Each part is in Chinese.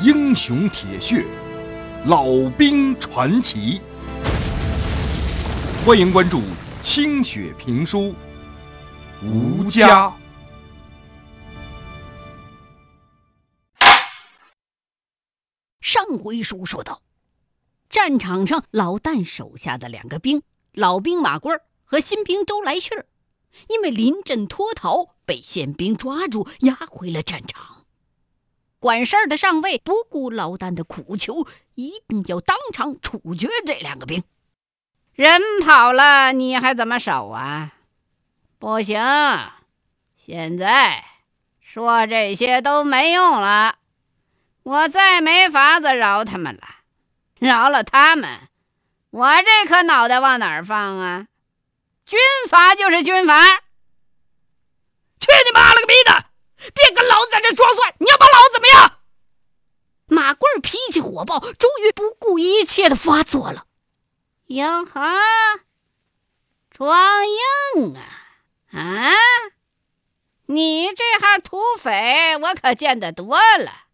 英雄铁血，老兵传奇。欢迎关注清雪评书《吴家》。上回书说到，战场上老旦手下的两个兵，老兵马贵和新兵周来训，因为临阵脱逃，被宪兵抓住，押回了战场。管事儿的上尉不顾老旦的苦求，一定要当场处决这两个兵。人跑了，你还怎么守啊？不行，现在说这些都没用了。我再没法子饶他们了，饶了他们，我这颗脑袋往哪儿放啊？军阀就是军阀，去你妈了个逼的！别跟老子在这装蒜！你要把老子怎么样？马贵脾气火爆，终于不顾一切的发作了。哟呵，装硬啊啊！你这号土匪，我可见得多了。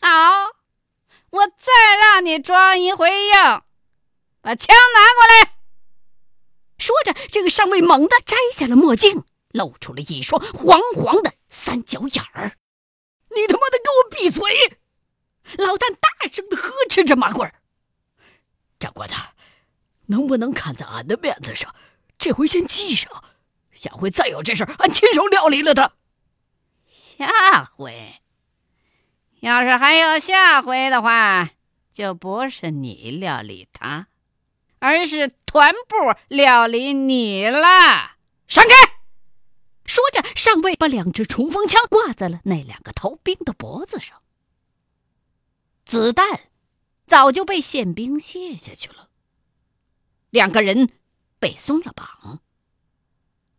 好，我再让你装一回硬，把枪拿过来。说着，这个上尉猛地摘下了墨镜，露出了一双黄黄的三角眼儿。你他妈的给我闭嘴！老旦大声的呵斥着马贵儿：“长官呐！”能不能看在俺的面子上，这回先记上，下回再有这事儿，俺亲手料理了他。下回，要是还有下回的话，就不是你料理他，而是团部料理你了。闪开！说着，上尉把两支冲锋枪挂在了那两个逃兵的脖子上。子弹早就被宪兵卸下去了。两个人被松了绑，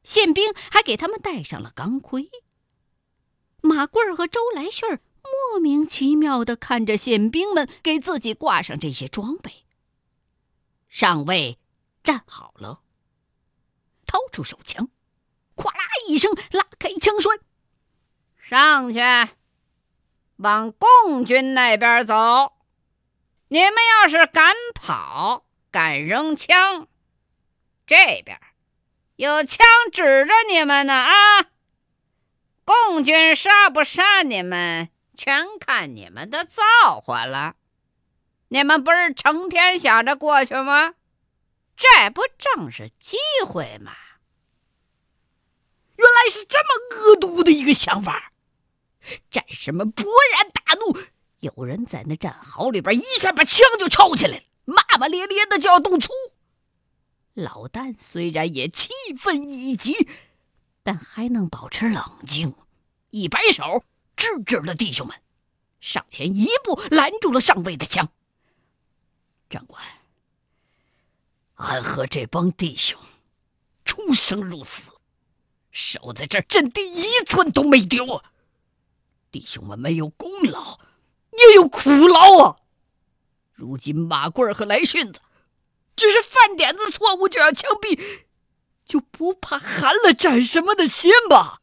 宪兵还给他们戴上了钢盔。马贵儿和周来顺莫名其妙的看着宪兵们给自己挂上这些装备。上尉站好了，掏出手枪，咵啦一声拉开枪栓，上去，往共军那边走。你们要是敢跑！敢扔枪，这边有枪指着你们呢啊！共军杀不杀你们，全看你们的造化了。你们不是成天想着过去吗？这不正是机会吗？是这么恶毒的一个想法！战士们勃然大怒，有人在那战壕里边一下把枪就抄起来了。骂骂咧咧的就要动粗，老旦虽然也气愤已极，但还能保持冷静，一摆手制止了弟兄们，上前一步拦住了上尉的枪。长官，俺和这帮弟兄出生入死，守在这阵地一寸都没丢啊，弟兄们没有功劳，也有苦劳啊。如今马贵和来训子只是犯点子错误就要枪毙，就不怕寒了战士们的心吗？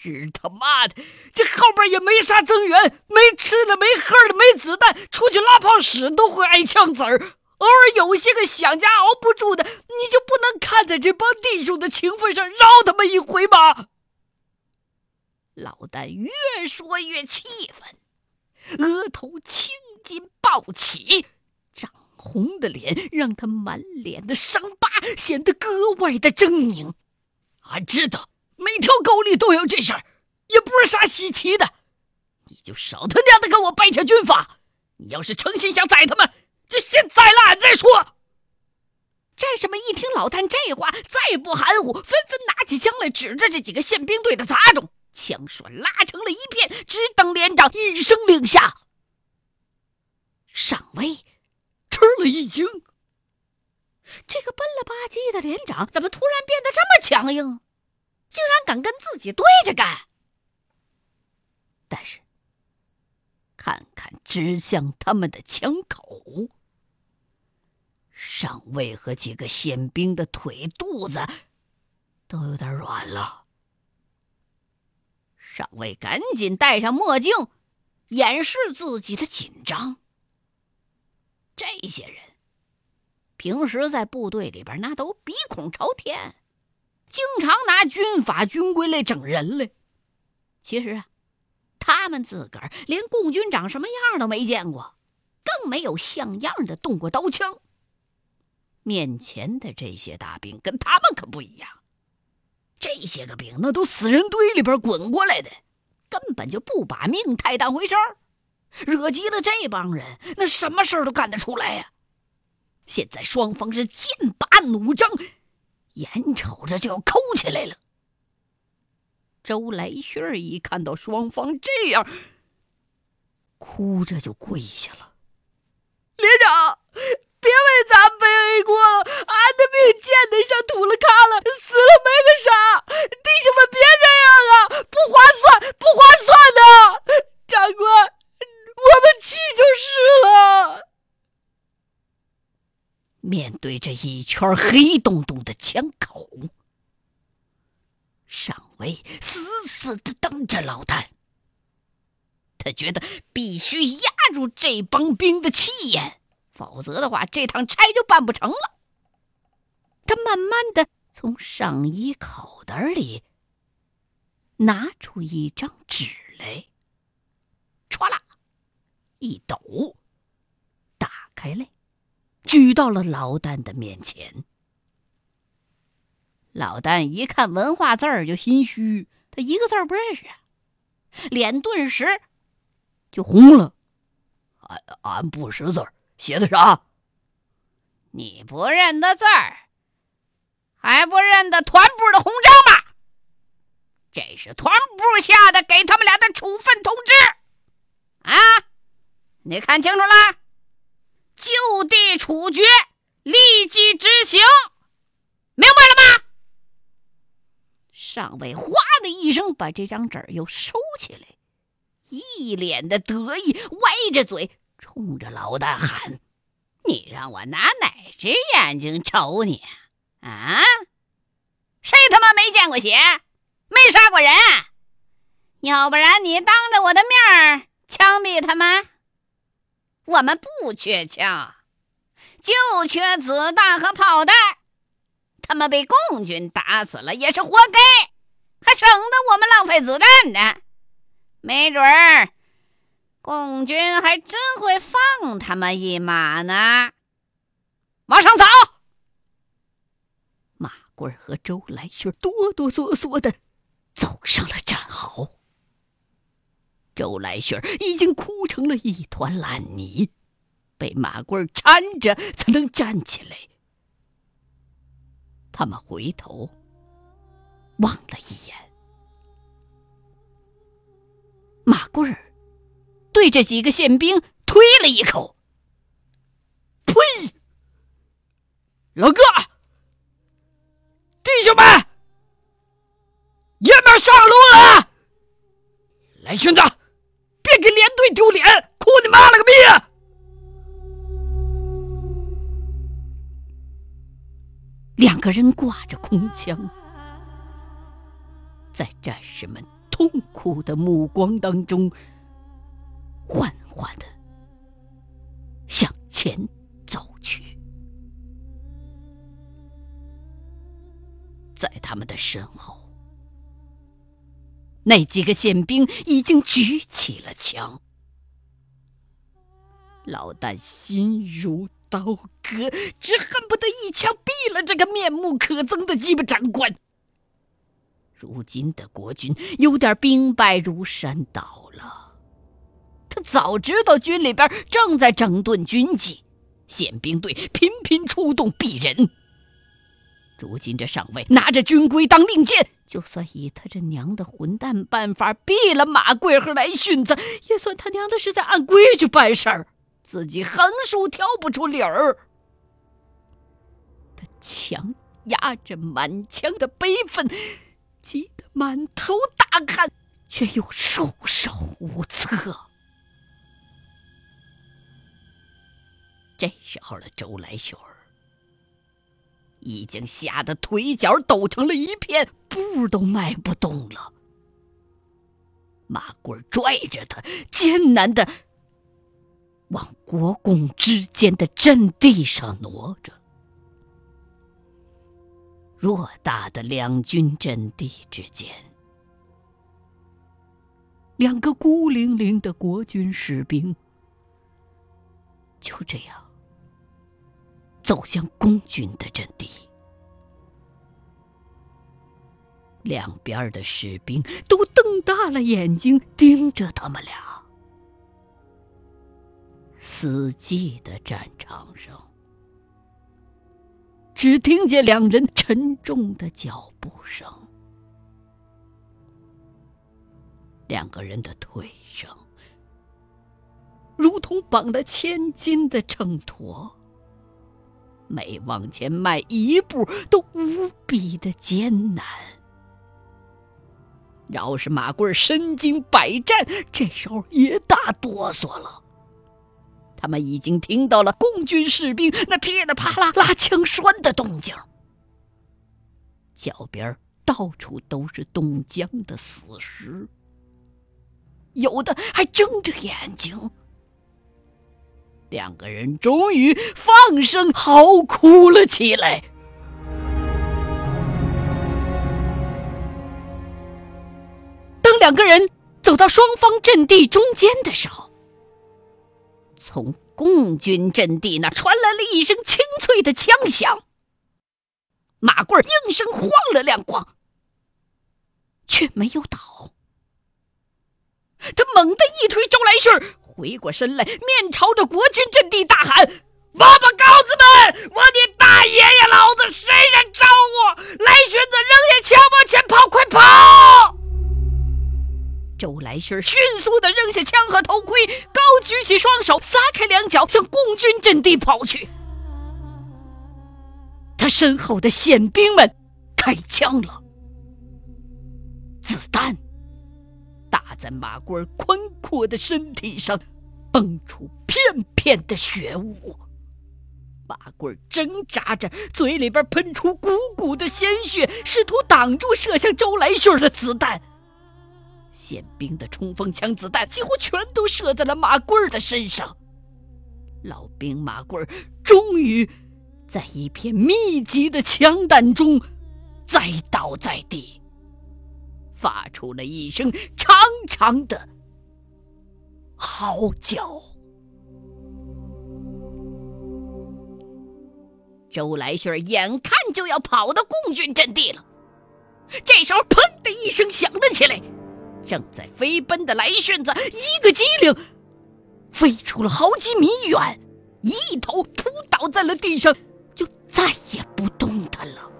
日他妈的，这后边也没啥增援，没吃的，没喝的，没子弹，出去拉炮屎都会挨枪子儿。偶尔有些个想家熬不住的，你就不能看在这帮弟兄的情分上饶他们一回吗？老旦越说越气愤，额头青。筋暴起，涨红的脸让他满脸的伤疤显得格外的狰狞。俺知道每条沟里都有这事儿，也不是啥稀奇的。你就少他娘的跟我掰扯军法！你要是诚心想宰他们，就先宰了俺再说。战士们一听老旦这话，再不含糊，纷纷拿起枪来，指着这几个宪兵队的杂种，枪栓拉成了一片，只等连长一声令下。上尉吃了一惊，这个笨了吧唧的连长怎么突然变得这么强硬？竟然敢跟自己对着干！但是，看看指向他们的枪口，上尉和几个宪兵的腿肚子都有点软了。上尉赶紧戴上墨镜，掩饰自己的紧张。这些人平时在部队里边那都鼻孔朝天，经常拿军法军规来整人来。其实啊，他们自个儿连共军长什么样都没见过，更没有像样的动过刀枪。面前的这些大兵跟他们可不一样，这些个兵那都死人堆里边滚过来的，根本就不把命太当回事儿。惹急了这帮人，那什么事儿都干得出来呀！现在双方是剑拔弩张，眼瞅着就要抠起来了。周来旭一看到双方这样，哭着就跪下了：“连长！”别为咱背锅了，俺的命贱的像土了卡了，死了没个啥。弟兄们别这样啊，不划算，不划算的。长官，我们去就是了。面对着一圈黑洞洞的枪口，上尉死死的瞪着老旦，他觉得必须压住这帮兵的气焰。否则的话，这趟差就办不成了。他慢慢的从上衣口袋里拿出一张纸来，唰啦一抖，打开来，举到了老旦的面前。老旦一看文化字儿就心虚，他一个字儿不认识啊，脸顿时就红了。俺俺不识字儿。写的啥？你不认得字儿，还不认得团部的红章吗？这是团部下的给他们俩的处分通知。啊，你看清楚了，就地处决，立即执行，明白了吗？上尉哗的一声把这张纸又收起来，一脸的得意，歪着嘴。冲着老大喊：“你让我拿哪只眼睛瞅你？啊谁他妈没见过血，没杀过人？要不然你当着我的面枪毙他们？我们不缺枪，就缺子弹和炮弹。他们被共军打死了也是活该，还省得我们浪费子弹呢。没准儿。”共军还真会放他们一马呢！往上走。马贵和周来勋哆哆嗦嗦的走上了战壕。周来勋已经哭成了一团烂泥，被马贵搀着才能站起来。他们回头望了一眼，马贵儿。对着几个宪兵推了一口，呸！老哥，弟兄们，爷们上路了！来，兄弟，别给连队丢脸，哭你妈了个逼！两个人挂着空枪，在战士们痛苦的目光当中。缓缓的向前在他们的身后，那几个宪兵已经举起了枪。老旦心如刀割，只恨不得一枪毙了这个面目可憎的鸡巴长官。如今的国军有点兵败如山倒了。他早知道军里边正在整顿军纪，宪兵队频频出动毙人。如今这上尉拿着军规当令箭，就算以他这娘的混蛋办法毙了马贵和来训子，也算他娘的是在按规矩办事儿，自己横竖挑不出理儿。他强压着满腔的悲愤，急得满头大汗，却又束手无策。这时候的周来勋儿已经吓得腿脚抖成了一片，步都迈不动了。马贵拽着他，艰难的往国共之间的阵地上挪着。偌大的两军阵地之间，两个孤零零的国军士兵就这样走向共军的阵地。两边的士兵都瞪大了眼睛盯着他们俩。死寂的战场上，只听见两人沉重的脚步声，两个人的腿上如同绑了千斤的秤砣，每往前迈一步都无比的艰难。饶是马贵身经百战，这时候也打哆嗦了。他们已经听到了共军士兵那噼里啪啦拉枪栓的动静，脚边到处都是冻僵的死尸，有的还睁着眼睛。两个人终于放声嚎哭了起来。当两个人走到双方阵地中间的时候，从共军阵地那传来了一声清脆的枪响。马贵应声晃了两晃，却没有倒。他猛地一推周来迅，回过身来，面朝着国军阵地大喊：“王八羔子们，我的大爷爷老子谁人招我？来迅子，扔下枪，往前跑，快跑！”周来迅迅速的扔下枪和头盔，高举起双手，撒开两脚，向共军阵地跑去。他身后的宪兵们开枪了，子弹在马贵儿宽阔的身体上，蹦出片片的血雾。马贵儿挣扎着，嘴里边喷出鼓鼓的鲜血，试图挡住射向周来旭的子弹。宪兵的冲锋枪子弹几乎全都射在了马贵儿的身上。老兵马贵儿终于在一片密集的枪弹中栽倒在地，发出了一声长长的嚎叫。周来顺眼看就要跑到共军阵地了，这时候砰的一声响了起来。正在飞奔的来顺子一个机灵，飞出了好几米远，一头扑倒在了地上，就再也不动弹了。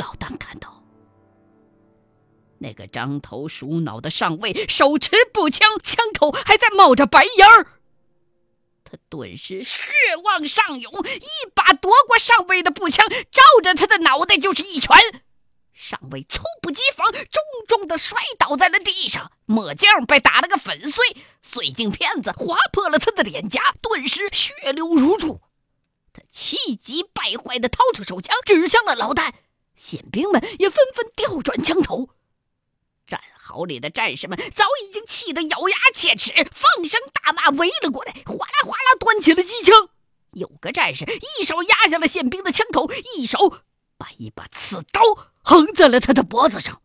老旦看到那个獐头鼠脑的上尉手持步枪，枪口还在冒着白烟儿，他顿时血往上涌，一把夺过上尉的步枪，照着他的脑袋就是一拳。上尉猝不及防，重重的摔倒在了地上，墨镜被打了个粉碎，碎镜片子划破了他的脸颊，顿时血流如注。他气急败坏的掏出手枪，指向了老旦。宪兵们也纷纷调转枪头。战壕里的战士们早已经气得咬牙切齿，放声大骂，围了过来，哗啦哗啦端起了机枪。有个战士一手压下了宪兵的枪口，一手。把一把刺刀横在了他的脖子上，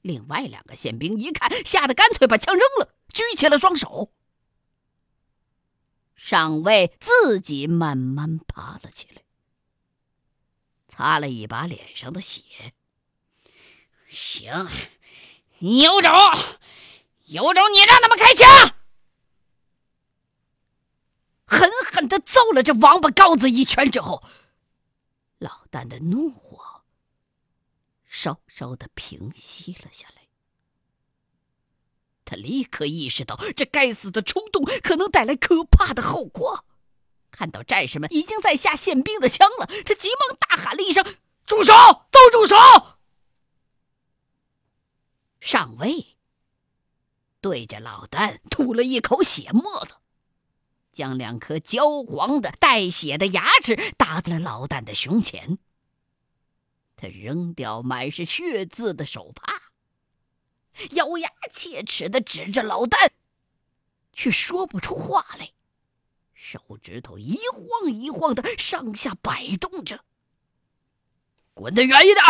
另外两个宪兵一看，吓得干脆把枪扔了，举起了双手。上尉自己慢慢爬了起来，擦了一把脸上的血。行，你有种，有种，你让他们开枪！狠狠的揍了这王八羔子一拳之后。老旦的怒火稍稍的平息了下来，他立刻意识到这该死的冲动可能带来可怕的后果。看到战士们已经在下宪兵的枪了，他急忙大喊了一声：“住手！都住手！”上尉对着老旦吐了一口血沫子。将两颗焦黄的、带血的牙齿打在了老旦的胸前。他扔掉满是血渍的手帕，咬牙切齿的指着老旦，却说不出话来，手指头一晃一晃的上下摆动着。滚得远一点，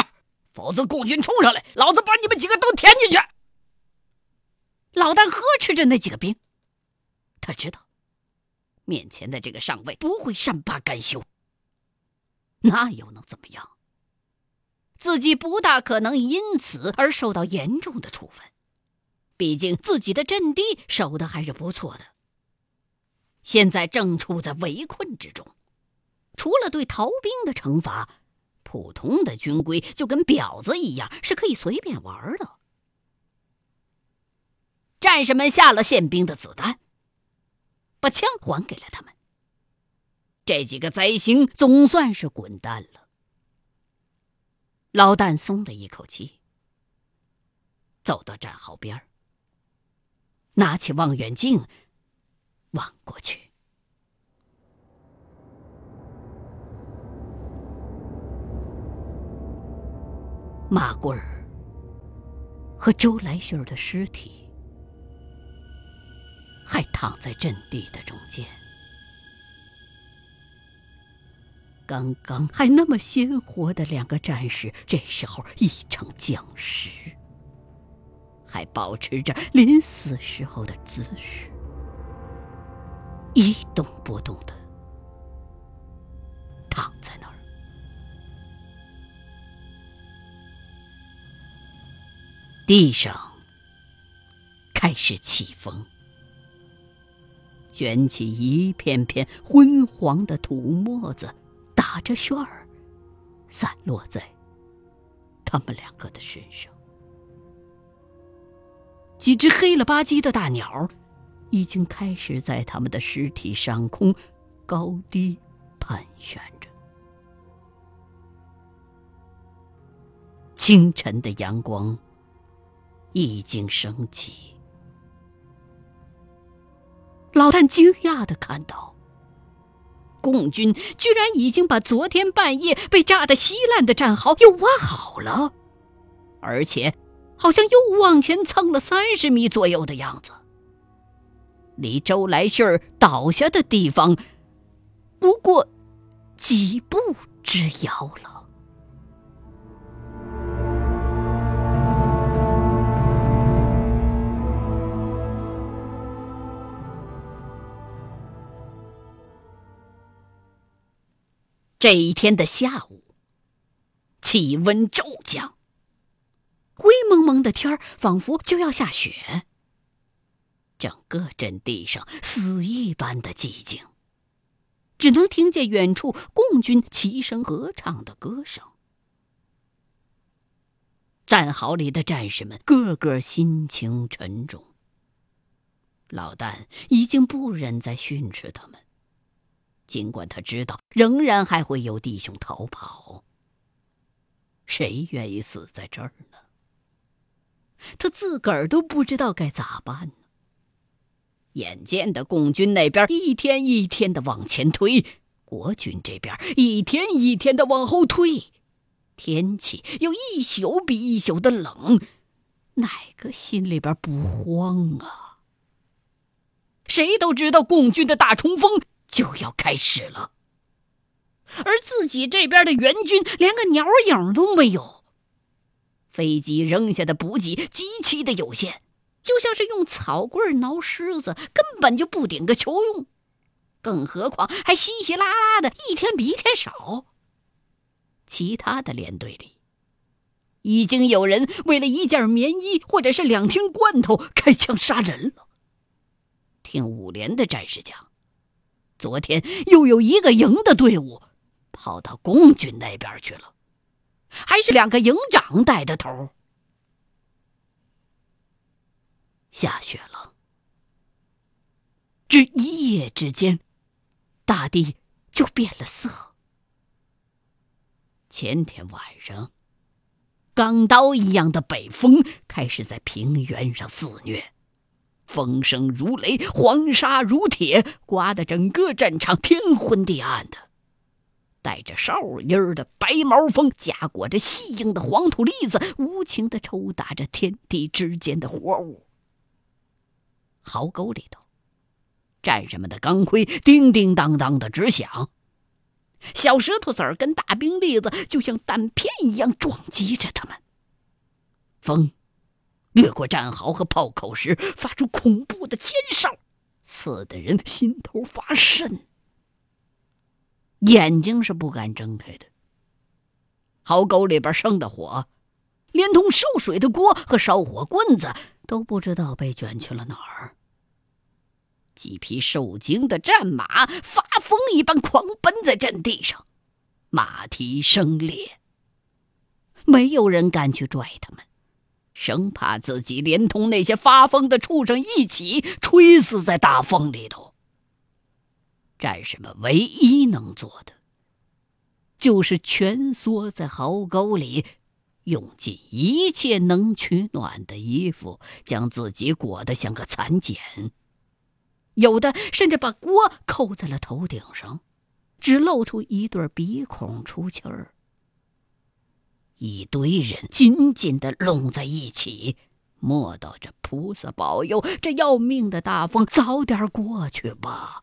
否则共军冲上来，老子把你们几个都填进去！老旦呵斥着那几个兵，他知道面前的这个上尉不会善罢甘休，那又能怎么样？自己不大可能因此而受到严重的处分，毕竟自己的阵地守的还是不错的。现在正处在围困之中，除了对逃兵的惩罚，普通的军规就跟婊子一样，是可以随便玩的。战士们下了宪兵的子弹，把枪还给了他们。这几个灾星总算是滚蛋了。老旦松了一口气，走到战壕边拿起望远镜望过去。马贵儿和周来秀儿的尸体还躺在阵地的中间。刚刚还那么鲜活的两个战士，这时候已成僵尸，还保持着临死时候的姿势，一动不动的躺在那儿。地上开始起风，卷起一片片昏黄的土沫子。打着旋儿，散落在他们两个的身上。几只黑了吧唧的大鸟，已经开始在他们的尸体上空高低盘旋着。清晨的阳光已经升起，老旦惊讶的看到。共军居然已经把昨天半夜被炸得稀烂的战壕又挖好了，而且好像又往前蹭了三十米左右的样子。离周来旭倒下的地方不过几步之遥了。这一天的下午，气温骤降，灰蒙蒙的天儿仿佛就要下雪。整个阵地上死一般的寂静，只能听见远处共军齐声合唱的歌声。战壕里的战士们个个心情沉重，老旦已经不忍再训斥他们。尽管他知道，仍然还会有弟兄逃跑。谁愿意死在这儿呢？他自个儿都不知道该咋办。眼见的共军那边一天一天的往前推，国军这边一天一天的往后退，天气又一宿比一宿的冷，哪个心里边不慌啊？谁都知道共军的大冲锋。就要开始了，而自己这边的援军连个鸟影都没有。飞机扔下的补给极其的有限，就像是用草棍挠虱子，根本就不顶个球用。更何况还稀稀拉拉的，一天比一天少。其他的连队里，已经有人为了一件棉衣或者是两听罐头开枪杀人了。听五连的战士讲。昨天又有一个营的队伍跑到共军那边去了，还是两个营长带的头。下雪了，只一夜之间，大地就变了色。前天晚上，钢刀一样的北风开始在平原上肆虐。风声如雷，黄沙如铁，刮得整个战场天昏地暗的。带着哨音的白毛风，夹裹着细硬的黄土粒子，无情的抽打着天地之间的活物。壕沟里头，战士们的钢盔叮叮当当的直响，小石头子儿跟大冰粒子就像弹片一样撞击着他们。风掠过战壕和炮口时，发出恐怖的尖哨，刺得人心头发瘆。眼睛是不敢睁开的。壕沟里边生的火，连同烧水的锅和烧火棍子，都不知道被卷去了哪儿。几匹受惊的战马发疯一般狂奔在阵地上，马蹄声裂。没有人敢去拽他们，生怕自己连同那些发疯的畜生一起吹死在大风里头。战士们唯一能做的，就是蜷缩在壕沟里，用尽一切能取暖的衣服，将自己裹得像个蚕茧。有的甚至把锅扣在了头顶上，只露出一对鼻孔出气儿。一堆人紧紧的拢在一起，默祷着菩萨保佑这要命的大风早点过去吧。